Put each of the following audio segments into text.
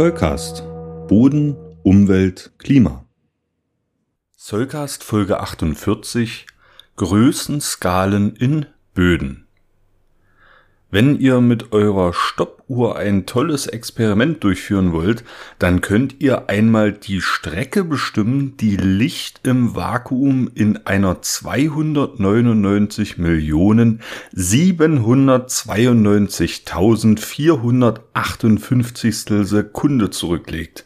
Zollcast. Boden, Umwelt, Klima. Zollcast Folge 48 Größenskalen in Böden. Wenn ihr mit eurer Stoppuhr ein tolles Experiment durchführen wollt, dann könnt ihr einmal die Strecke bestimmen, die Licht im Vakuum in einer 299 Millionen 792.458 Sekunde zurücklegt.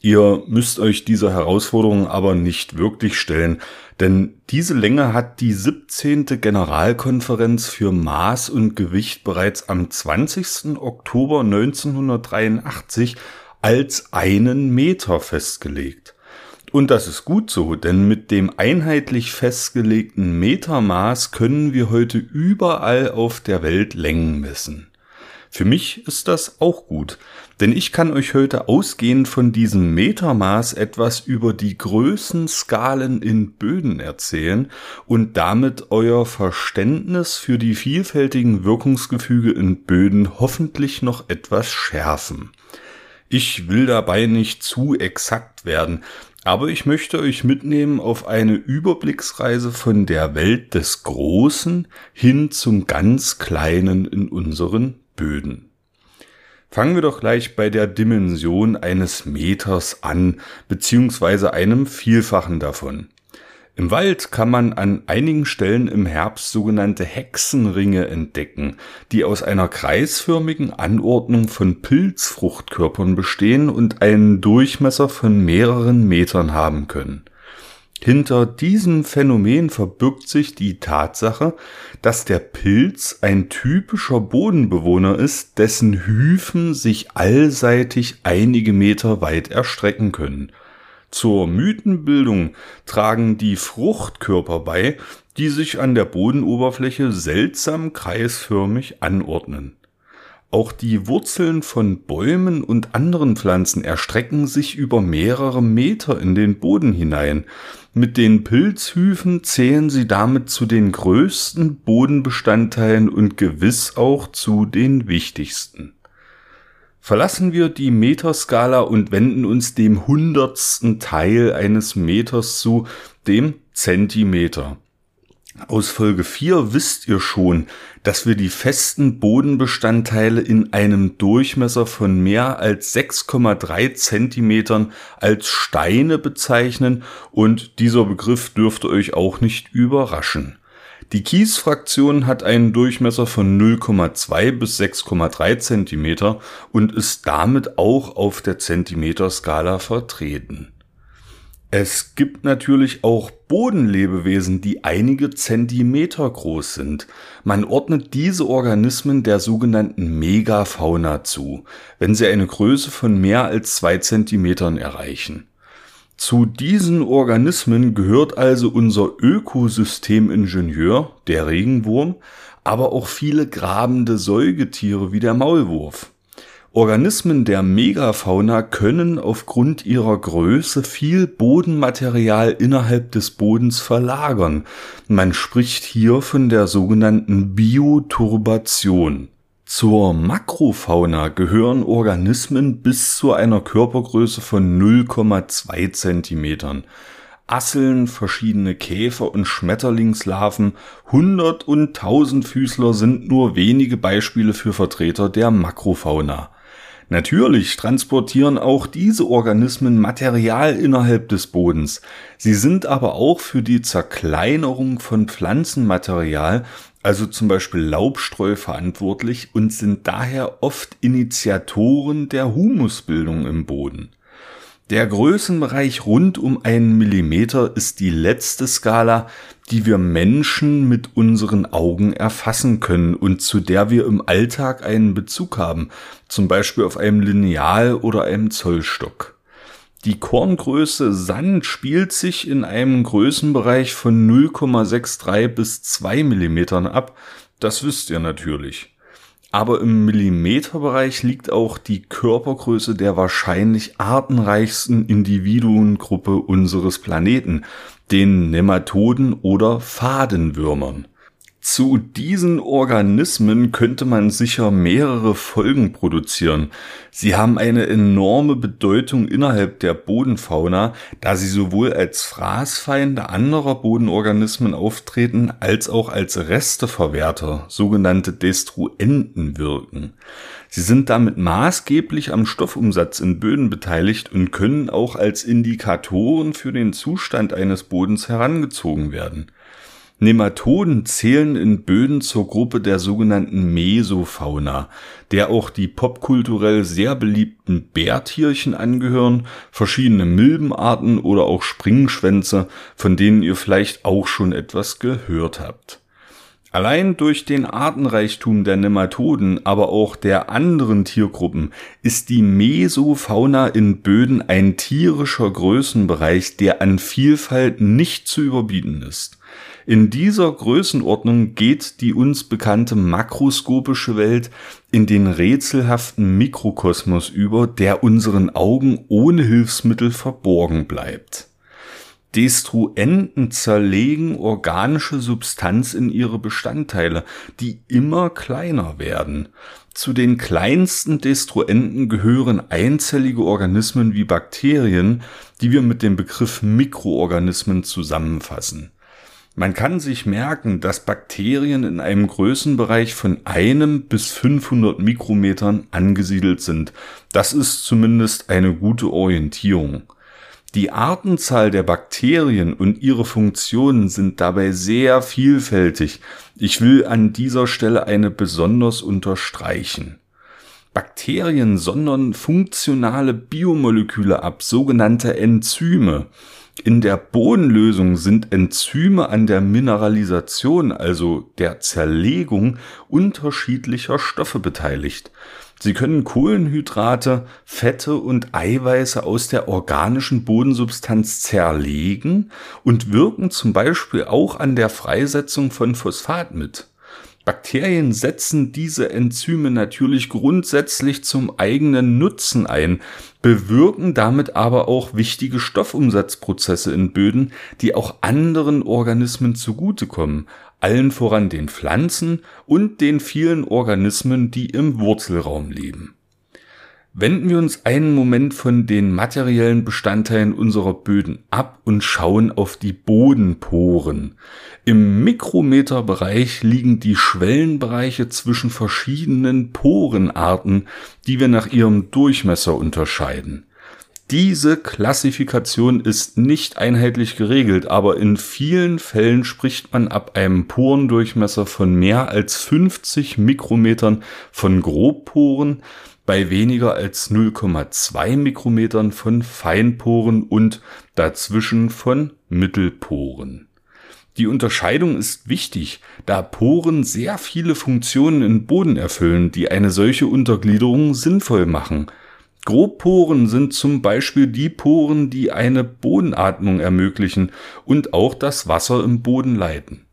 Ihr müsst euch dieser Herausforderung aber nicht wirklich stellen, denn diese Länge hat die 17. Generalkonferenz für Maß und Gewicht bereits am 20. Oktober 1983 als einen Meter festgelegt. Und das ist gut so, denn mit dem einheitlich festgelegten Metermaß können wir heute überall auf der Welt Längen messen. Für mich ist das auch gut, denn ich kann euch heute ausgehend von diesem Metermaß etwas über die Größenskalen in Böden erzählen und damit euer Verständnis für die vielfältigen Wirkungsgefüge in Böden hoffentlich noch etwas schärfen. Ich will dabei nicht zu exakt werden, aber ich möchte euch mitnehmen auf eine Überblicksreise von der Welt des Großen hin zum ganz Kleinen in unseren Böden. Fangen wir doch gleich bei der Dimension eines Meters an, beziehungsweise einem Vielfachen davon. Im Wald kann man an einigen Stellen im Herbst sogenannte Hexenringe entdecken, die aus einer kreisförmigen Anordnung von Pilzfruchtkörpern bestehen und einen Durchmesser von mehreren Metern haben können. Hinter diesem Phänomen verbirgt sich die Tatsache, dass der Pilz ein typischer Bodenbewohner ist, dessen Hyphen sich allseitig einige Meter weit erstrecken können. Zur Mythenbildung tragen die Fruchtkörper bei, die sich an der Bodenoberfläche seltsam kreisförmig anordnen. Auch die Wurzeln von Bäumen und anderen Pflanzen erstrecken sich über mehrere Meter in den Boden hinein. Mit den Pilzhyphen zählen sie damit zu den größten Bodenbestandteilen und gewiss auch zu den wichtigsten. Verlassen wir die Meterskala und wenden uns dem hundertsten Teil eines Meters zu, dem Zentimeter. Aus Folge 4 wisst ihr schon, dass wir die festen Bodenbestandteile in einem Durchmesser von mehr als 6,3 Zentimetern als Steine bezeichnen und dieser Begriff dürfte euch auch nicht überraschen. Die Kiesfraktion hat einen Durchmesser von 0,2 bis 6,3 Zentimeter und ist damit auch auf der Zentimeterskala vertreten. Es gibt natürlich auch Bodenlebewesen, die einige Zentimeter groß sind. Man ordnet diese Organismen der sogenannten Megafauna zu, wenn sie eine Größe von mehr als zwei Zentimetern erreichen. Zu diesen Organismen gehört also unser Ökosystemingenieur, der Regenwurm, aber auch viele grabende Säugetiere wie der Maulwurf. Organismen der Megafauna können aufgrund ihrer Größe viel Bodenmaterial innerhalb des Bodens verlagern. Man spricht hier von der sogenannten Bioturbation. Zur Makrofauna gehören Organismen bis zu einer Körpergröße von 0,2 Zentimetern. Asseln, verschiedene Käfer und Schmetterlingslarven, Hundert- und Tausendfüßler sind nur wenige Beispiele für Vertreter der Makrofauna. Natürlich transportieren auch diese Organismen Material innerhalb des Bodens. Sie sind aber auch für die Zerkleinerung von Pflanzenmaterial, also zum Beispiel Laubstreu, verantwortlich und sind daher oft Initiatoren der Humusbildung im Boden. Der Größenbereich rund um einen Millimeter ist die letzte Skala, die wir Menschen mit unseren Augen erfassen können und zu der wir im Alltag einen Bezug haben, zum Beispiel auf einem Lineal oder einem Zollstock. Die Korngröße Sand spielt sich in einem Größenbereich von 0,63 bis 2 Millimetern ab, das wisst ihr natürlich. Aber im Millimeterbereich liegt auch die Körpergröße der wahrscheinlich artenreichsten Individuengruppe unseres Planeten, den Nematoden oder Fadenwürmern. Zu diesen Organismen könnte man sicher mehrere Folgen produzieren. Sie haben eine enorme Bedeutung innerhalb der Bodenfauna, da sie sowohl als Fraßfeinde anderer Bodenorganismen auftreten, als auch als Resteverwerter, sogenannte Destruenten wirken. Sie sind damit maßgeblich am Stoffumsatz in Böden beteiligt und können auch als Indikatoren für den Zustand eines Bodens herangezogen werden. Nematoden zählen in Böden zur Gruppe der sogenannten Mesofauna, der auch die popkulturell sehr beliebten Bärtierchen angehören, verschiedene Milbenarten oder auch Springschwänze, von denen ihr vielleicht auch schon etwas gehört habt. Allein durch den Artenreichtum der Nematoden, aber auch der anderen Tiergruppen ist die Mesofauna in Böden ein tierischer Größenbereich, der an Vielfalt nicht zu überbieten ist. In dieser Größenordnung geht die uns bekannte makroskopische Welt in den rätselhaften Mikrokosmos über, der unseren Augen ohne Hilfsmittel verborgen bleibt. Destruenten zerlegen organische Substanz in ihre Bestandteile, die immer kleiner werden. Zu den kleinsten Destruenten gehören einzellige Organismen wie Bakterien, die wir mit dem Begriff Mikroorganismen zusammenfassen. Man kann sich merken, dass Bakterien in einem Größenbereich von einem bis 500 Mikrometern angesiedelt sind. Das ist zumindest eine gute Orientierung. Die Artenzahl der Bakterien und ihre Funktionen sind dabei sehr vielfältig. Ich will an dieser Stelle eine besonders unterstreichen. Bakterien sondern funktionale Biomoleküle ab, sogenannte Enzyme. In der Bodenlösung sind Enzyme an der Mineralisation, also der Zerlegung unterschiedlicher Stoffe beteiligt. Sie können Kohlenhydrate, Fette und Eiweiße aus der organischen Bodensubstanz zerlegen und wirken zum Beispiel auch an der Freisetzung von Phosphat mit. Bakterien setzen diese Enzyme natürlich grundsätzlich zum eigenen Nutzen ein, bewirken damit aber auch wichtige Stoffumsatzprozesse in Böden, die auch anderen Organismen zugutekommen, allen voran den Pflanzen und den vielen Organismen, die im Wurzelraum leben. Wenden wir uns einen Moment von den materiellen Bestandteilen unserer Böden ab und schauen auf die Bodenporen. Im Mikrometerbereich liegen die Schwellenbereiche zwischen verschiedenen Porenarten, die wir nach ihrem Durchmesser unterscheiden. Diese Klassifikation ist nicht einheitlich geregelt, aber in vielen Fällen spricht man ab einem Porendurchmesser von mehr als 50 Mikrometern von Grobporen, bei weniger als 0,2 Mikrometern von Feinporen und dazwischen von Mittelporen. Die Unterscheidung ist wichtig, da Poren sehr viele Funktionen im Boden erfüllen, die eine solche Untergliederung sinnvoll machen. Grobporen sind zum Beispiel die Poren, die eine Bodenatmung ermöglichen und auch das Wasser im Boden leiten.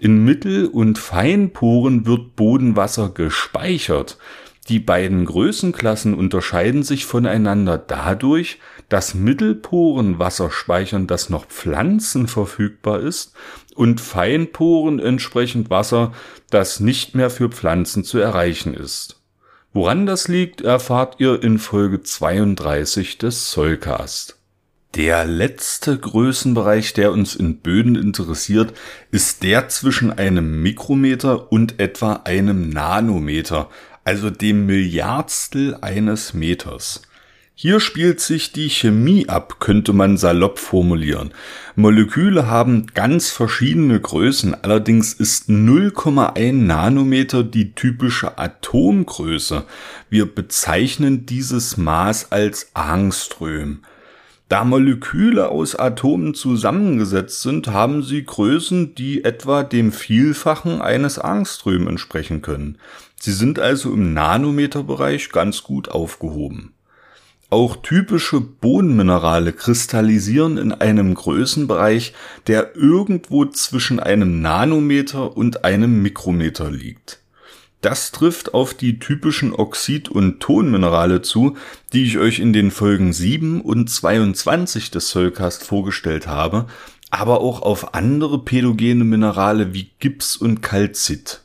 In Mittel- und Feinporen wird Bodenwasser gespeichert, die beiden Größenklassen unterscheiden sich voneinander dadurch, dass Mittelporen Wasser speichern, das noch Pflanzen verfügbar ist, und Feinporen entsprechend Wasser, das nicht mehr für Pflanzen zu erreichen ist. Woran das liegt, erfahrt ihr in Folge 32 des Soulcast. Der letzte Größenbereich, der uns in Böden interessiert, ist der zwischen einem Mikrometer und etwa einem Nanometer, also dem Milliardstel eines Meters. Hier spielt sich die Chemie ab, könnte man salopp formulieren. Moleküle haben ganz verschiedene Größen, allerdings ist 0,1 Nanometer die typische Atomgröße. Wir bezeichnen dieses Maß als Angström. Da Moleküle aus Atomen zusammengesetzt sind, haben sie Größen, die etwa dem Vielfachen eines Angström entsprechen können. Sie sind also im Nanometerbereich ganz gut aufgehoben. Auch typische Bodenminerale kristallisieren in einem Größenbereich, der irgendwo zwischen einem Nanometer und einem Mikrometer liegt. Das trifft auf die typischen Oxid- und Tonminerale zu, die ich euch in den Folgen 7 und 22 des Soulcast vorgestellt habe, aber auch auf andere pädogene Minerale wie Gips und Calcit.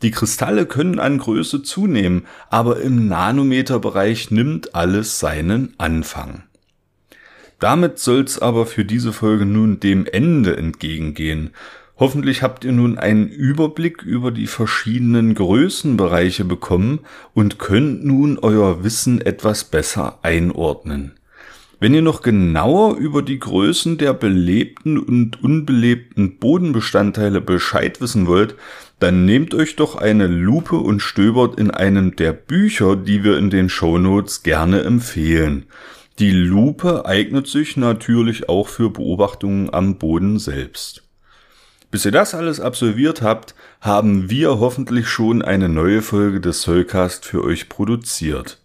Die Kristalle können an Größe zunehmen, aber im Nanometerbereich nimmt alles seinen Anfang. Damit soll's aber für diese Folge nun dem Ende entgegengehen. Hoffentlich habt ihr nun einen Überblick über die verschiedenen Größenbereiche bekommen und könnt nun euer Wissen etwas besser einordnen. Wenn ihr noch genauer über die Größen der belebten und unbelebten Bodenbestandteile Bescheid wissen wollt, dann nehmt euch doch eine Lupe und stöbert in einem der Bücher, die wir in den Shownotes gerne empfehlen. Die Lupe eignet sich natürlich auch für Beobachtungen am Boden selbst. Bis ihr das alles absolviert habt, haben wir hoffentlich schon eine neue Folge des Soulcast für euch produziert.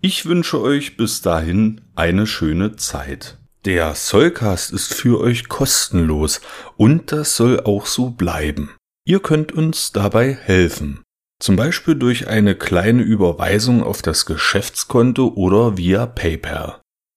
Ich wünsche euch bis dahin eine schöne Zeit. Der Soulcast ist für euch kostenlos und das soll auch so bleiben. Ihr könnt uns dabei helfen. Zum Beispiel durch eine kleine Überweisung auf das Geschäftskonto oder via PayPal.